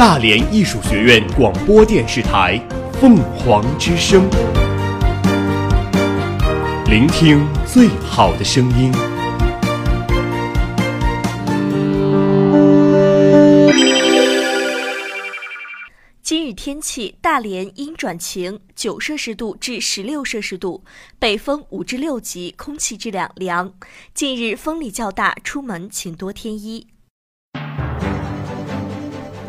大连艺术学院广播电视台《凤凰之声》，聆听最好的声音。今日天气：大连阴转晴，九摄氏度至十六摄氏度，北风五至六级，空气质量良。近日风力较大，出门请多添衣。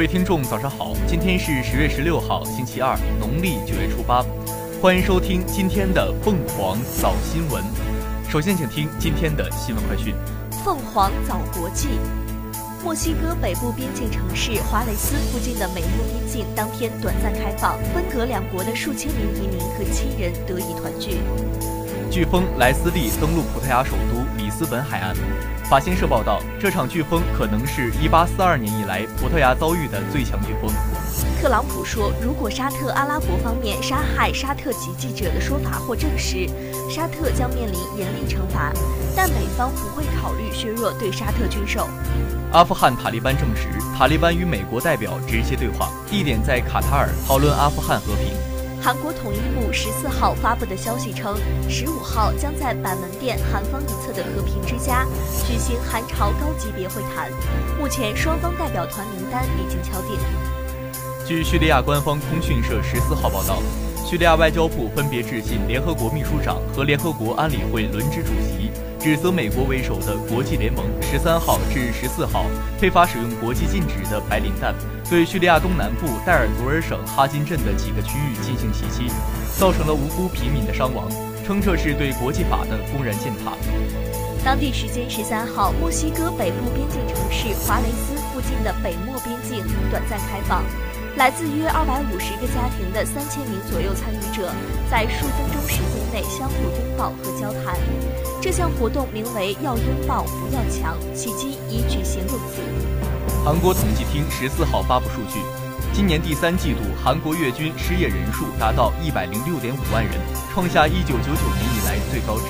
各位听众，早上好！今天是十月十六号，星期二，农历九月初八。欢迎收听今天的凤凰早新闻。首先，请听今天的新闻快讯。凤凰早国际，墨西哥北部边境城市华雷斯附近的美墨边境当天短暂开放，分隔两国的数千名移民和亲人得以团聚。飓风莱斯利登陆葡萄牙首都里斯本海岸。法新社报道，这场飓风可能是1842年以来葡萄牙遭遇的最强飓风。特朗普说，如果沙特阿拉伯方面杀害沙特籍记者的说法获证实，沙特将面临严厉惩罚，但美方不会考虑削弱对沙特军售。阿富汗塔利班证实，塔利班与美国代表直接对话，地点在卡塔尔，讨论阿富汗和平。韩国统一部十四号发布的消息称，十五号将在板门店韩方一侧的和平之家举行韩朝高级别会谈，目前双方代表团名单已经敲定。据叙利亚官方通讯社十四号报道，叙利亚外交部分别致信联合国秘书长和联合国安理会轮值主席，指责美国为首的国际联盟十三号至十四号非法使用国际禁止的白磷弹，对叙利亚东南部代尔祖尔省哈金镇的几个区域进行袭击，造成了无辜平民的伤亡，称这是对国际法的公然践踏。当地时间十三号，墨西哥北部边境城市华雷斯附近的北墨边境短暂开放。来自约二百五十个家庭的三千名左右参与者，在数分钟时间内相互拥抱和交谈。这项活动名为“要拥抱，不要抢”，迄今已举行六次。韩国统计厅十四号发布数据，今年第三季度韩国月均失业人数达到一百零六点五万人，创下一九九九年以来最高值。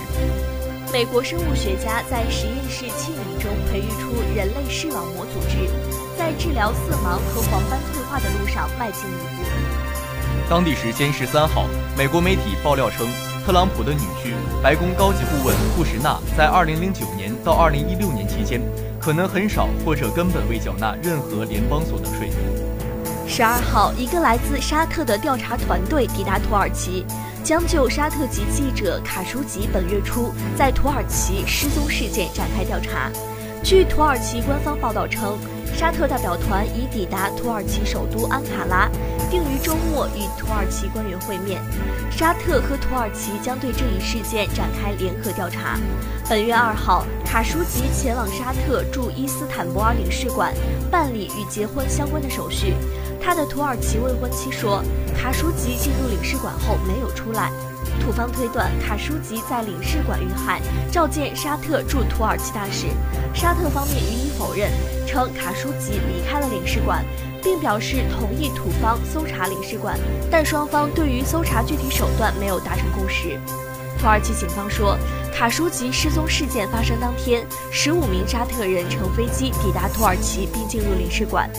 美国生物学家在实验室器皿中培育出人类视网膜组织，在治疗色盲和黄斑退化的路上迈进一步。当地时间十三号，美国媒体爆料称，特朗普的女婿、白宫高级顾问库什纳在二零零九年到二零一六年期间，可能很少或者根本未缴纳任何联邦所得税。十二号，一个来自沙特的调查团队抵达土耳其。将就沙特籍记者卡舒吉本月初在土耳其失踪事件展开调查。据土耳其官方报道称，沙特代表团已抵达土耳其首都安卡拉，并于周末与土耳其官员会面。沙特和土耳其将对这一事件展开联合调查。本月二号，卡舒吉前往沙特驻伊斯坦布尔领事馆办理与结婚相关的手续。他的土耳其未婚妻说，卡舒吉进入领事馆后没有出来。土方推断，卡舒吉在领事馆遇害，召见沙特驻土耳其大使。沙特方面予以否认，称卡舒吉离开了领事馆，并表示同意土方搜查领事馆，但双方对于搜查具体手段没有达成共识。土耳其警方说，卡舒吉失踪事件发生当天，十五名沙特人乘飞机抵达土耳其并进入领事馆。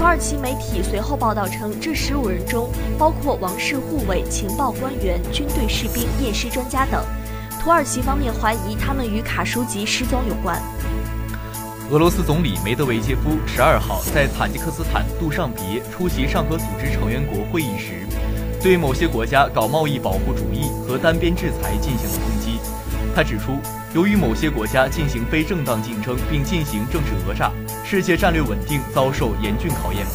土耳其媒体随后报道称，这十五人中包括王室护卫、情报官员、军队士兵、验尸专家等。土耳其方面怀疑他们与卡舒吉失踪有关。俄罗斯总理梅德韦杰夫十二号在塔吉克斯坦杜尚别出席上合组织成员国会议时，对某些国家搞贸易保护主义和单边制裁进行了抨击。他指出，由于某些国家进行非正当竞争并进行政治讹诈，世界战略稳定遭受严峻考验。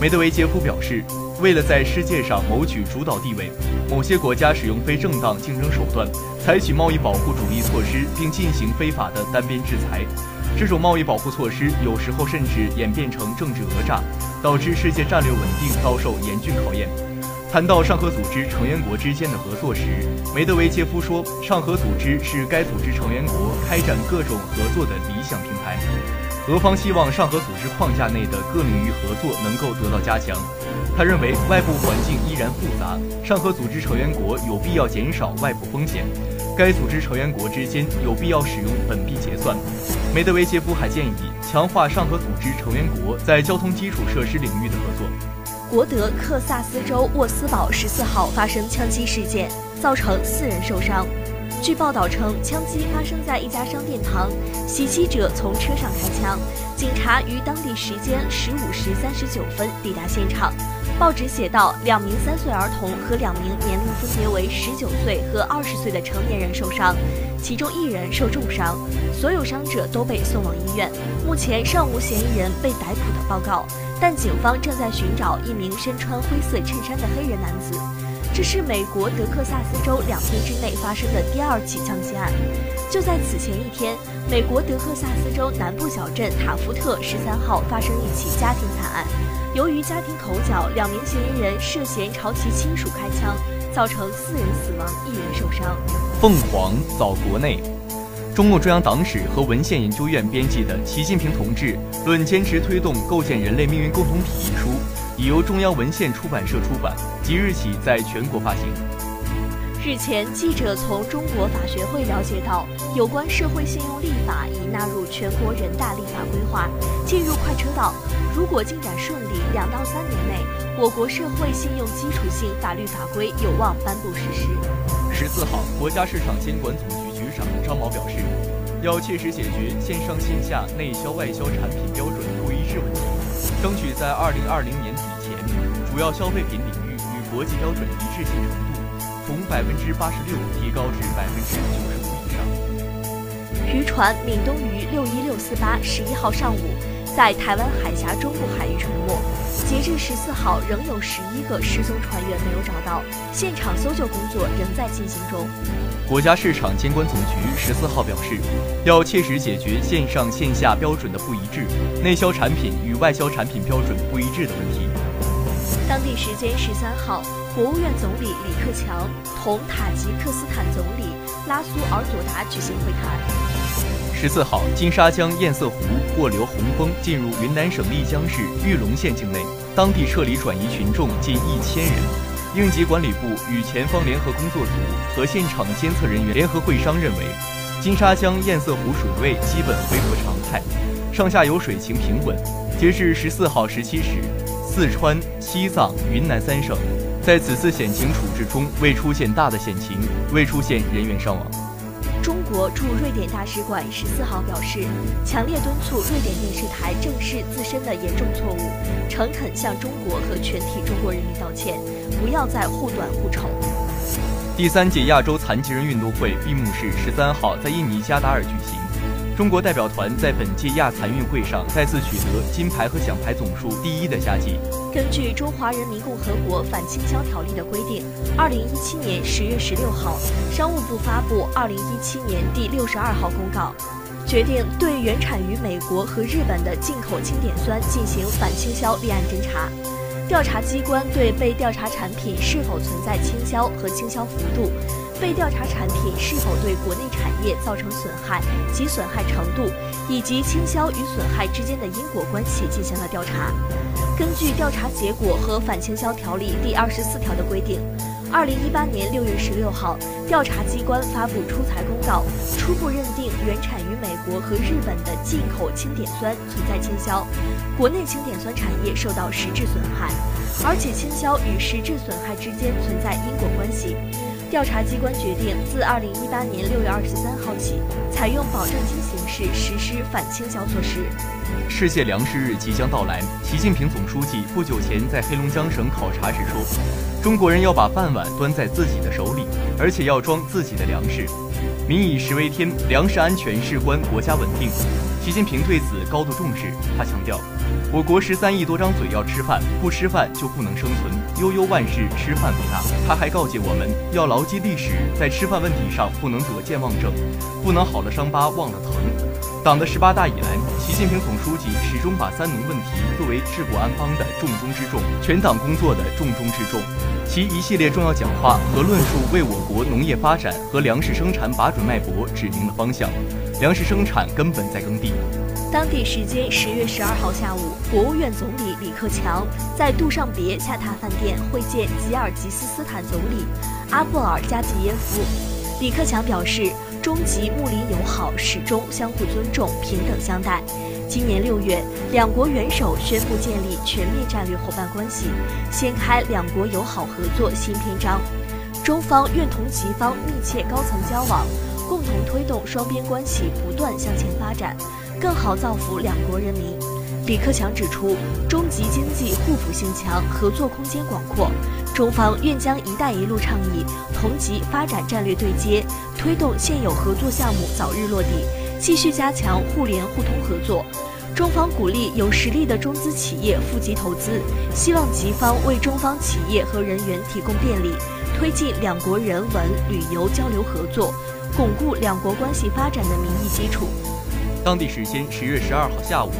梅德韦杰夫表示，为了在世界上谋取主导地位，某些国家使用非正当竞争手段，采取贸易保护主义措施，并进行非法的单边制裁。这种贸易保护措施有时候甚至演变成政治讹诈，导致世界战略稳定遭受严峻考验。谈到上合组织成员国之间的合作时，梅德韦杰夫说：“上合组织是该组织成员国开展各种合作的理想平台。俄方希望上合组织框架内的各领域合作能够得到加强。他认为外部环境依然复杂，上合组织成员国有必要减少外部风险。”该组织成员国之间有必要使用本币结算。梅德韦杰夫还建议强化上合组织成员国在交通基础设施领域的合作。国德克萨斯州沃斯堡十四号发生枪击事件，造成四人受伤。据报道称，枪击发生在一家商店旁，袭击者从车上开枪。警察于当地时间十五时三十九分抵达现场。报纸写道，两名三岁儿童和两名年龄分别为十九岁和二十岁的成年人受伤，其中一人受重伤，所有伤者都被送往医院。目前尚无嫌疑人被逮捕的报告，但警方正在寻找一名身穿灰色衬衫的黑人男子。这是美国德克萨斯州两天之内发生的第二起枪击案。就在此前一天，美国德克萨斯州南部小镇塔福特十三号发生一起家庭惨案。由于家庭口角，两名嫌疑人涉嫌朝其亲属开枪，造成四人死亡，一人受伤。凤凰早国内，中共中央党史和文献研究院编辑的《习近平同志论坚持推动构建人类命运共同体》一书，已由中央文献出版社出版，即日起在全国发行。日前，记者从中国法学会了解到，有关社会信用立法已纳入全国人大立法规划，进入快车道。如果进展顺利，两到三年内，我国社会信用基础性法律法规有望颁布实施。十四号，国家市场监管总局局长张毛表示，要切实解决线上线下内销外销产品标准不一致问题，争取在二零二零年主要消费品领域与国际标准一致性程度。从百分之八十六提高至百分之九十五以上。渔船“闽东鱼六一六四八”十一号上午在台湾海峡中部海域沉没，截至十四号仍有十一个失踪船员没有找到，现场搜救工作仍在进行中。国家市场监管总局十四号表示，要切实解决线上线下标准的不一致、内销产品与外销产品标准不一致的问题。当地时间十三号。国务院总理李克强同塔吉克斯坦总理拉苏尔佐达举行会谈。十四号，金沙江堰塞湖过流洪峰进入云南省丽江市玉龙县境内，当地撤离转移群众近一千人。应急管理部与前方联合工作组和现场监测人员联合会商认为，金沙江堰塞湖水位基本恢复常态，上下游水情平稳。截至十四号十七时，四川、西藏、云南三省。在此次险情处置中，未出现大的险情，未出现人员伤亡。中国驻瑞典大使馆十四号表示，强烈敦促瑞典电视台正视自身的严重错误，诚恳向中国和全体中国人民道歉，不要再护短护丑。第三届亚洲残疾人运动会闭幕式十三号在印尼加达尔举行。中国代表团在本届亚残运会上再次取得金牌和奖牌总数第一的佳绩。根据《中华人民共和国反倾销条例》的规定，二零一七年十月十六号，商务部发布二零一七年第六十二号公告，决定对原产于美国和日本的进口氢碘酸进行反倾销立案侦查。调查机关对被调查产品是否存在倾销和倾销幅度。被调查产品是否对国内产业造成损害及损害程度，以及倾销与损害之间的因果关系进行了调查。根据调查结果和反倾销条例第二十四条的规定，二零一八年六月十六号，调查机关发布出材公告，初步认定原产于美国和日本的进口氢碘酸存在倾销，国内氢碘酸产业受到实质损害，而且倾销与实质损害之间存在因果关系。调查机关决定，自二零一八年六月二十三号起，采用保证金形式实施反倾销措施。世界粮食日即将到来，习近平总书记不久前在黑龙江省考察时说：“中国人要把饭碗端在自己的手里，而且要装自己的粮食。民以食为天，粮食安全事关国家稳定。”习近平对此高度重视。他强调，我国十三亿多张嘴要吃饭，不吃饭就不能生存。悠悠万事，吃饭不大。他还告诫我们要牢记历史，在吃饭问题上不能得健忘症，不能好了伤疤忘了疼。党的十八大以来，习近平总书记始终把三农问题作为治国安邦的重中之重，全党工作的重中之重。其一系列重要讲话和论述为我国农业发展和粮食生产把准脉搏指明了方向，粮食生产根本在耕地。当地时间十月十二号下午，国务院总理李克强在杜尚别下榻饭店会见吉尔吉斯斯坦总理阿布尔加吉耶夫。李克强表示，中吉睦邻友好，始终相互尊重、平等相待。今年六月，两国元首宣布建立全面战略伙伴关系，掀开两国友好合作新篇章。中方愿同吉方密切高层交往，共同推动双边关系不断向前发展，更好造福两国人民。李克强指出，中吉经济互补性强，合作空间广阔。中方愿将“一带一路”倡议同吉发展战略对接，推动现有合作项目早日落地。继续加强互联互通合作，中方鼓励有实力的中资企业赴吉投资，希望吉方为中方企业和人员提供便利，推进两国人文旅游交流合作，巩固两国关系发展的民意基础。当地时间十月十二号下午，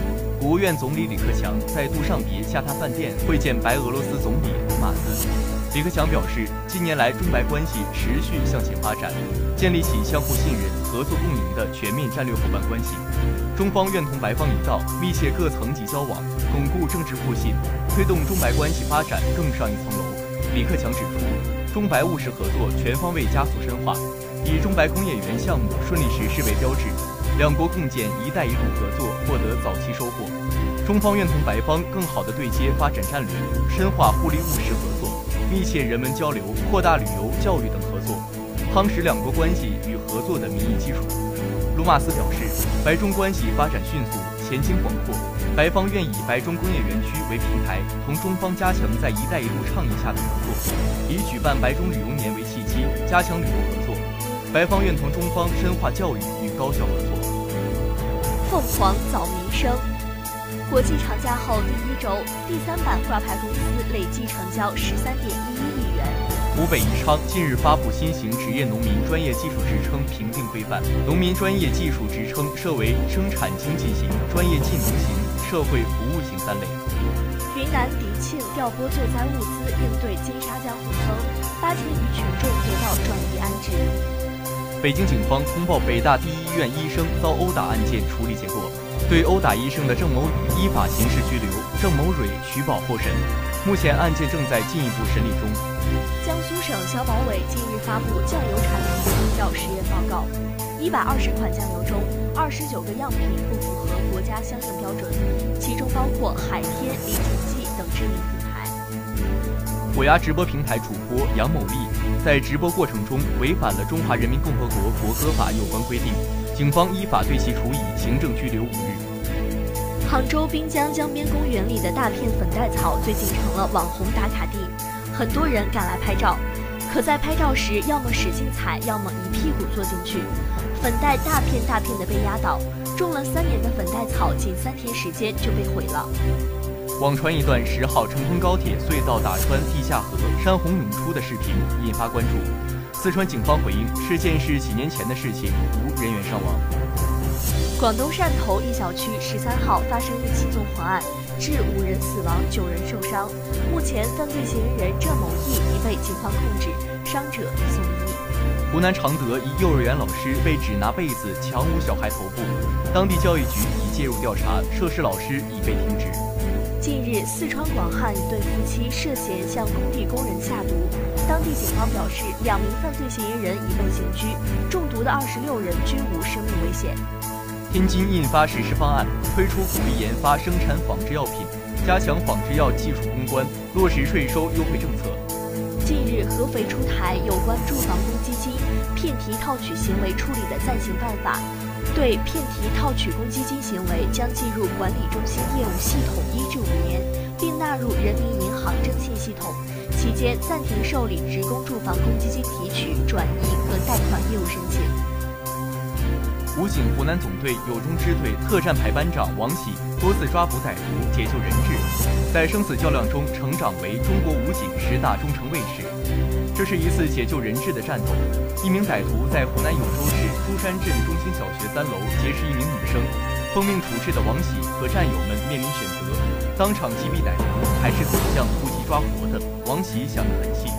国务院总理李克强在杜尚别下榻饭店会见白俄罗斯总理卢马斯。李克强表示，近年来中白关系持续向前发展，建立起相互信任、合作共赢的全面战略伙伴关系。中方愿同白方一道，密切各层级交往，巩固政治互信，推动中白关系发展更上一层楼。李克强指出，中白务实合作全方位加速深化，以中白工业园项目顺利实施为标志，两国共建“一带一路”合作获得早期收获。中方愿同白方更好地对接发展战略，深化互利务实合。密切人文交流，扩大旅游、教育等合作，夯实两国关系与合作的民意基础。卢马斯表示，白中关系发展迅速，前景广阔。白方愿以白中工业园区为平台，同中方加强在“一带一路”倡议下的合作，以举办白中旅游年为契机，加强旅游合作。白方愿同中方深化教育与高校合作。凤凰早民生。国际长假后第一周，第三板挂牌公司累计成交十三点一一亿元。湖北宜昌近日发布新型职业农民专业技术职称评定规范，农民专业技术职称设为生产经济型、专业技能型、社会服务型三类。云南迪庆调拨救灾物资应对金沙江洪峰，八千余群众得到转移安置。北京警方通报北大第一医院医生遭殴打案件处理结果。对殴打医生的郑某宇依法刑事拘留，郑某蕊取保候审。目前案件正在进一步审理中。江苏省消保委近日发布酱油产品用药实验报告，一百二十款酱油中，二十九个样品不符合国家相应标准，其中包括海天、李锦记等知名品牌。虎牙直播平台主播杨某丽在直播过程中违反了《中华人民共和国国歌法》有关规定。警方依法对其处以行政拘留五日。杭州滨江江边公园里的大片粉黛草最近成了网红打卡地，很多人赶来拍照。可在拍照时，要么使劲踩，要么一屁股坐进去，粉黛大片大片的被压倒。种了三年的粉黛草，仅三天时间就被毁了。网传一段十号成昆高铁隧道打穿地下河，山洪涌出的视频，引发关注。四川警方回应，事件是几年前的事情，无人员伤亡。广东汕头一小区十三号发生一起纵火案，致五人死亡，九人受伤。目前，犯罪嫌疑人郑某义已被警方控制，伤者已送医。湖南常德一幼儿园老师被指拿被子强捂小孩头部，当地教育局已介入调查，涉事老师已被停职。近日，四川广汉一对夫妻涉嫌向工地工人下毒，当地警方表示，两名犯罪嫌疑人已被刑拘，中毒的二十六人均无生命危险。天津印发实施方案，推出鼓励研发生产仿制药品，加强仿制药技术攻关，落实税收优惠政策。近日，合肥出台有关住房公积金骗题套取行为处理的暂行办法。对骗题套取公积金行为将进入管理中心业务系统一至五年，并纳入人民银行征信系统。期间暂停受理职工住房公积金提取、转移和贷款业务申请。武警湖南总队友中支队特战排班长王喜多次抓捕歹徒，解救人质，在生死较量中成长为中国武警十大忠诚卫士。这是一次解救人质的战斗。一名歹徒在湖南永州市珠山镇中心小学三楼劫持一名女生，奉命处置的王喜和战友们面临选择：当场击毙歹徒，还是走向抓活的？王喜想得很细。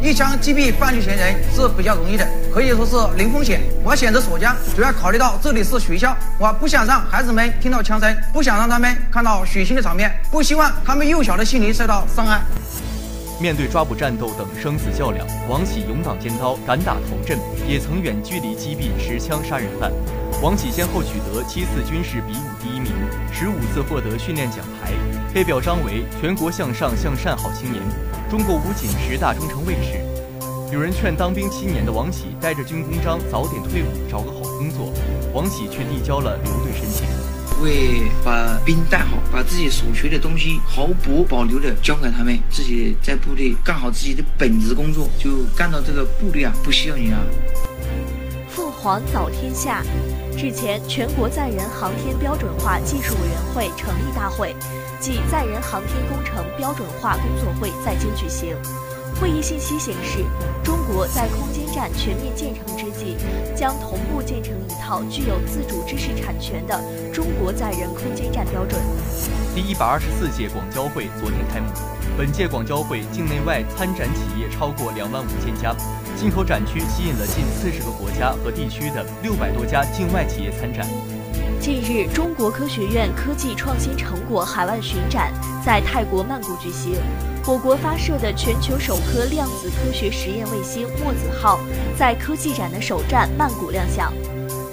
一枪击毙犯罪嫌疑人是比较容易的，可以说是零风险。我选择锁枪，主要考虑到这里是学校，我不想让孩子们听到枪声，不想让他们看到血腥的场面，不希望他们幼小的心灵受到伤害。面对抓捕战斗等生死较量，王喜勇挡尖刀，敢打头阵，也曾远距离击毙持枪杀人犯。王喜先后取得七次军事比武第一名，十五次获得训练奖牌，被表彰为全国向上向善好青年。中国武警十大忠诚卫士，有人劝当兵七年的王喜带着军功章早点退伍，找个好工作。王喜却递交了留队申请。为把兵带好，把自己所学的东西毫不保留的交给他们，自己在部队干好自己的本职工作，就干到这个部队啊，不需要你啊。凤凰早天下。日前，全国载人航天标准化技术委员会成立大会暨载人航天工程标准化工作会在京举行。会议信息显示，中国在空间站全面建成之际，将同步建成一套具有自主知识产权的中国载人空间站标准。第一百二十四届广交会昨天开幕，本届广交会境内外参展企业超过两万五千家。进口展区吸引了近四十个国家和地区的六百多家境外企业参展。近日，中国科学院科技创新成果海外巡展在泰国曼谷举行。我国发射的全球首颗量子科学实验卫星“墨子号”在科技展的首站曼谷亮相。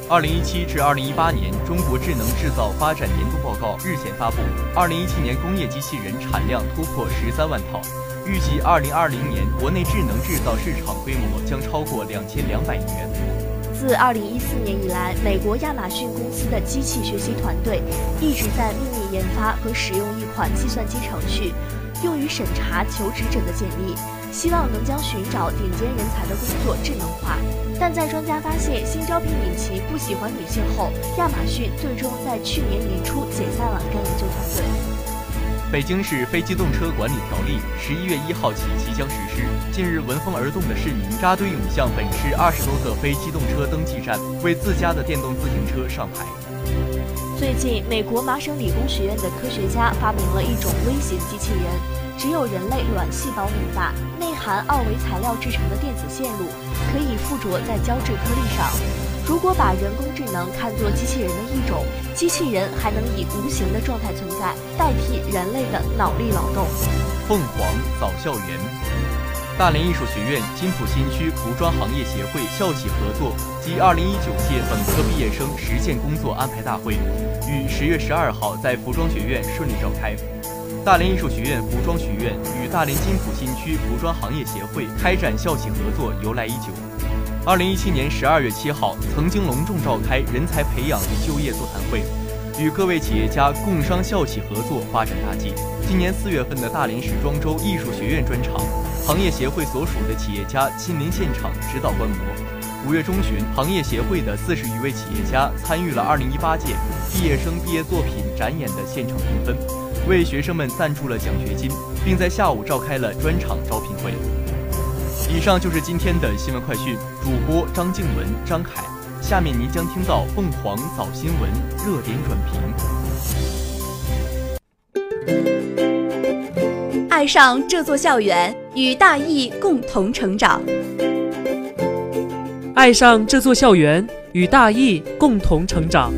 二零一七至二零一八年中国智能制造发展年度报告日前发布，二零一七年工业机器人产量突破十三万套。预计二零二零年国内智能制造市场规模将超过两千两百亿元。自二零一四年以来，美国亚马逊公司的机器学习团队一直在秘密研发和使用一款计算机程序，用于审查求职者的简历，希望能将寻找顶尖人才的工作智能化。但在专家发现新招聘引擎不喜欢女性后，亚马逊最终在去年年初解散了该研究团队。北京市非机动车管理条例十一月一号起即将实施。近日，闻风而动的市民扎堆涌向本市二十多个非机动车登记站，为自家的电动自行车上牌。最近，美国麻省理工学院的科学家发明了一种微型机器人，只有人类卵细胞那么大，内含二维材料制成的电子线路，可以附着在胶质颗粒上。如果把人工智能看作机器人的一种，机器人还能以无形的状态存在，代替人类的脑力劳动。凤凰早校园，大连艺术学院金浦新区服装行业协会校企合作暨二零一九届本科毕业生实践工作安排大会，于十月十二号在服装学院顺利召开。大连艺术学院服装学院与大连金浦新区服装行业协会开展校企合作由来已久。二零一七年十二月七号，曾经隆重召开人才培养与就业座谈会，与各位企业家共商校企合作发展大计。今年四月份的大连时装周艺术学院专场，行业协会所属的企业家亲临现场指导观摩。五月中旬，行业协会的四十余位企业家参与了二零一八届毕业生毕业作品展演的现场评分，为学生们赞助了奖学金，并在下午召开了专场招聘会。以上就是今天的新闻快讯，主播张静文、张凯。下面您将听到凤凰早新闻热点转评。爱上这座校园，与大艺共同成长。爱上这座校园，与大艺共同成长。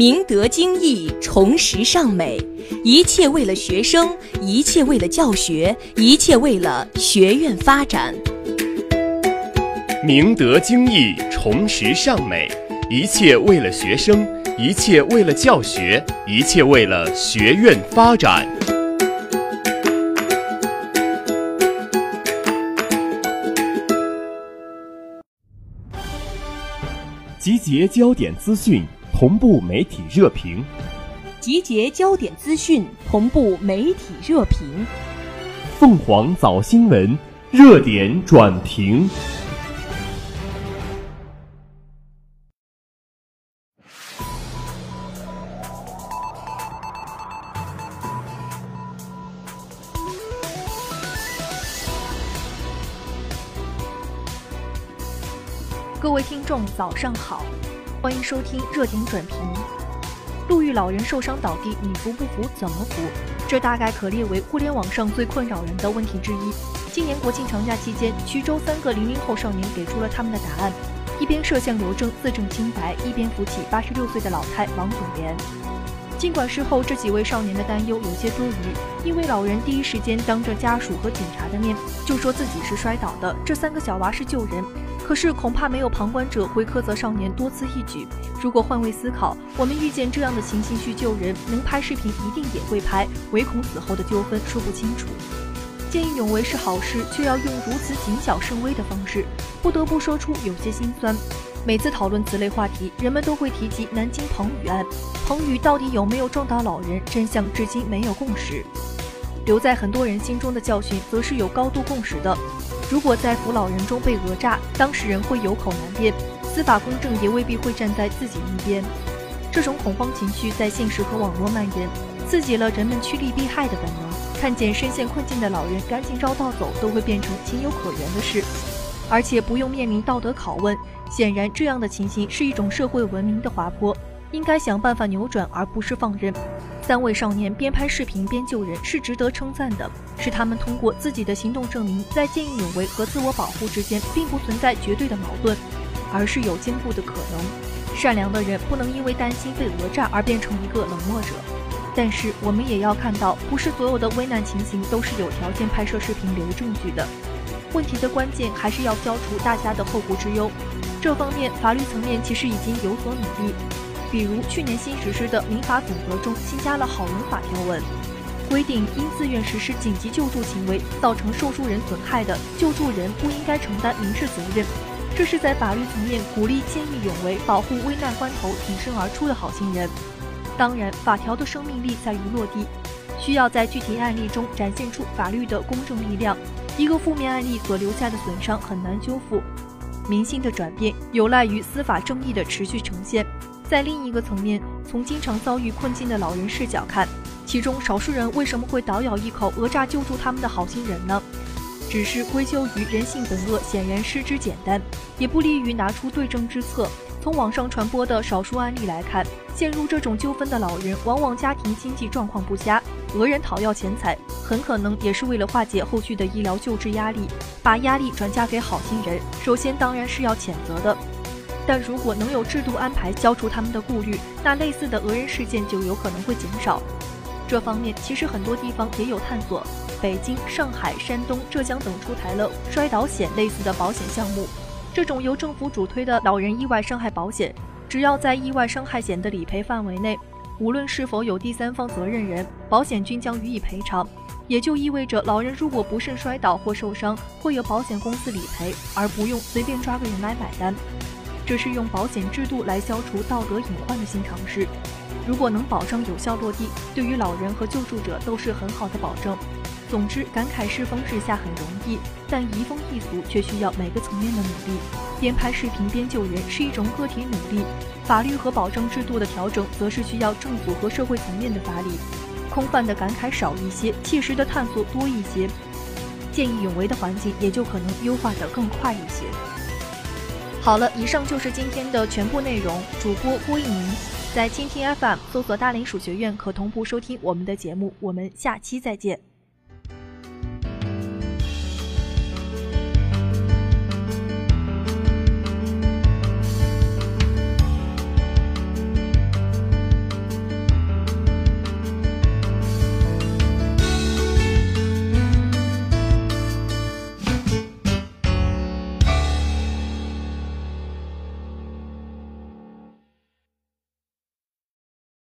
明德精义，崇实尚美，一切为了学生，一切为了教学，一切为了学院发展。明德精义，崇实尚美，一切为了学生，一切为了教学，一切为了学院发展。集结焦点资讯。同步媒体热评，集结焦点资讯，同步媒体热评。凤凰早新闻热点转评。各位听众，早上好，欢迎收听热点转评。路遇老人受伤倒地，你扶不扶？怎么扶？这大概可列为互联网上最困扰人的问题之一。今年国庆长假期间，衢州三个零零后少年给出了他们的答案：一边摄像留证自证清白，一边扶起八十六岁的老太王祖莲。尽管事后这几位少年的担忧有些多余，因为老人第一时间当着家属和警察的面就说自己是摔倒的，这三个小娃是救人。可是恐怕没有旁观者会苛责少年多此一举。如果换位思考，我们遇见这样的情形去救人，能拍视频一定也会拍，唯恐死后的纠纷说不清楚。见义勇为是好事，却要用如此谨小慎微的方式，不得不说出有些心酸。每次讨论此类话题，人们都会提及南京彭宇案，彭宇到底有没有撞倒老人，真相至今没有共识。留在很多人心中的教训，则是有高度共识的。如果在扶老人中被讹诈，当事人会有口难辩，司法公正也未必会站在自己一边。这种恐慌情绪在现实和网络蔓延，刺激了人们趋利避害的本能。看见深陷困境的老人，赶紧绕道走，都会变成情有可原的事，而且不用面临道德拷问。显然，这样的情形是一种社会文明的滑坡，应该想办法扭转，而不是放任。三位少年边拍视频边救人是值得称赞的，是他们通过自己的行动证明，在见义勇为和自我保护之间并不存在绝对的矛盾，而是有兼顾的可能。善良的人不能因为担心被讹诈而变成一个冷漠者，但是我们也要看到，不是所有的危难情形都是有条件拍摄视频留证据的。问题的关键还是要消除大家的后顾之忧，这方面法律层面其实已经有所努力。比如去年新实施的民法总则中新加了好人法条文，规定因自愿实施紧急救助行为造成受助人损害的，救助人不应该承担民事责任。这是在法律层面鼓励见义勇为、保护危难关头挺身而出的好心人。当然，法条的生命力在于落地，需要在具体案例中展现出法律的公正力量。一个负面案例所留下的损伤很难修复，民心的转变有赖于司法正义的持续呈现。在另一个层面，从经常遭遇困境的老人视角看，其中少数人为什么会倒咬一口讹诈救助他们的好心人呢？只是归咎于人性本恶，显然失之简单，也不利于拿出对症之策。从网上传播的少数案例来看，陷入这种纠纷的老人，往往家庭经济状况不佳，讹人讨要钱财，很可能也是为了化解后续的医疗救治压力，把压力转嫁给好心人。首先当然是要谴责的。但如果能有制度安排消除他们的顾虑，那类似的讹人事件就有可能会减少。这方面其实很多地方也有探索，北京、上海、山东、浙江等出台了摔倒险类似的保险项目。这种由政府主推的老人意外伤害保险，只要在意外伤害险的理赔范围内，无论是否有第三方责任人，保险均将予以赔偿。也就意味着，老人如果不慎摔倒或受伤，会有保险公司理赔，而不用随便抓个人来买单。这是用保险制度来消除道德隐患的新尝试，如果能保障有效落地，对于老人和救助者都是很好的保证。总之，感慨世风日下很容易，但移风易俗却需要每个层面的努力。边拍视频边救人是一种个体努力，法律和保障制度的调整则是需要政府和社会层面的发力。空泛的感慨少一些，切实的探索多一些，见义勇为的环境也就可能优化得更快一些。好了，以上就是今天的全部内容。主播郭一鸣，在蜻蜓 FM 搜索“大连鼠学院”可同步收听我们的节目。我们下期再见。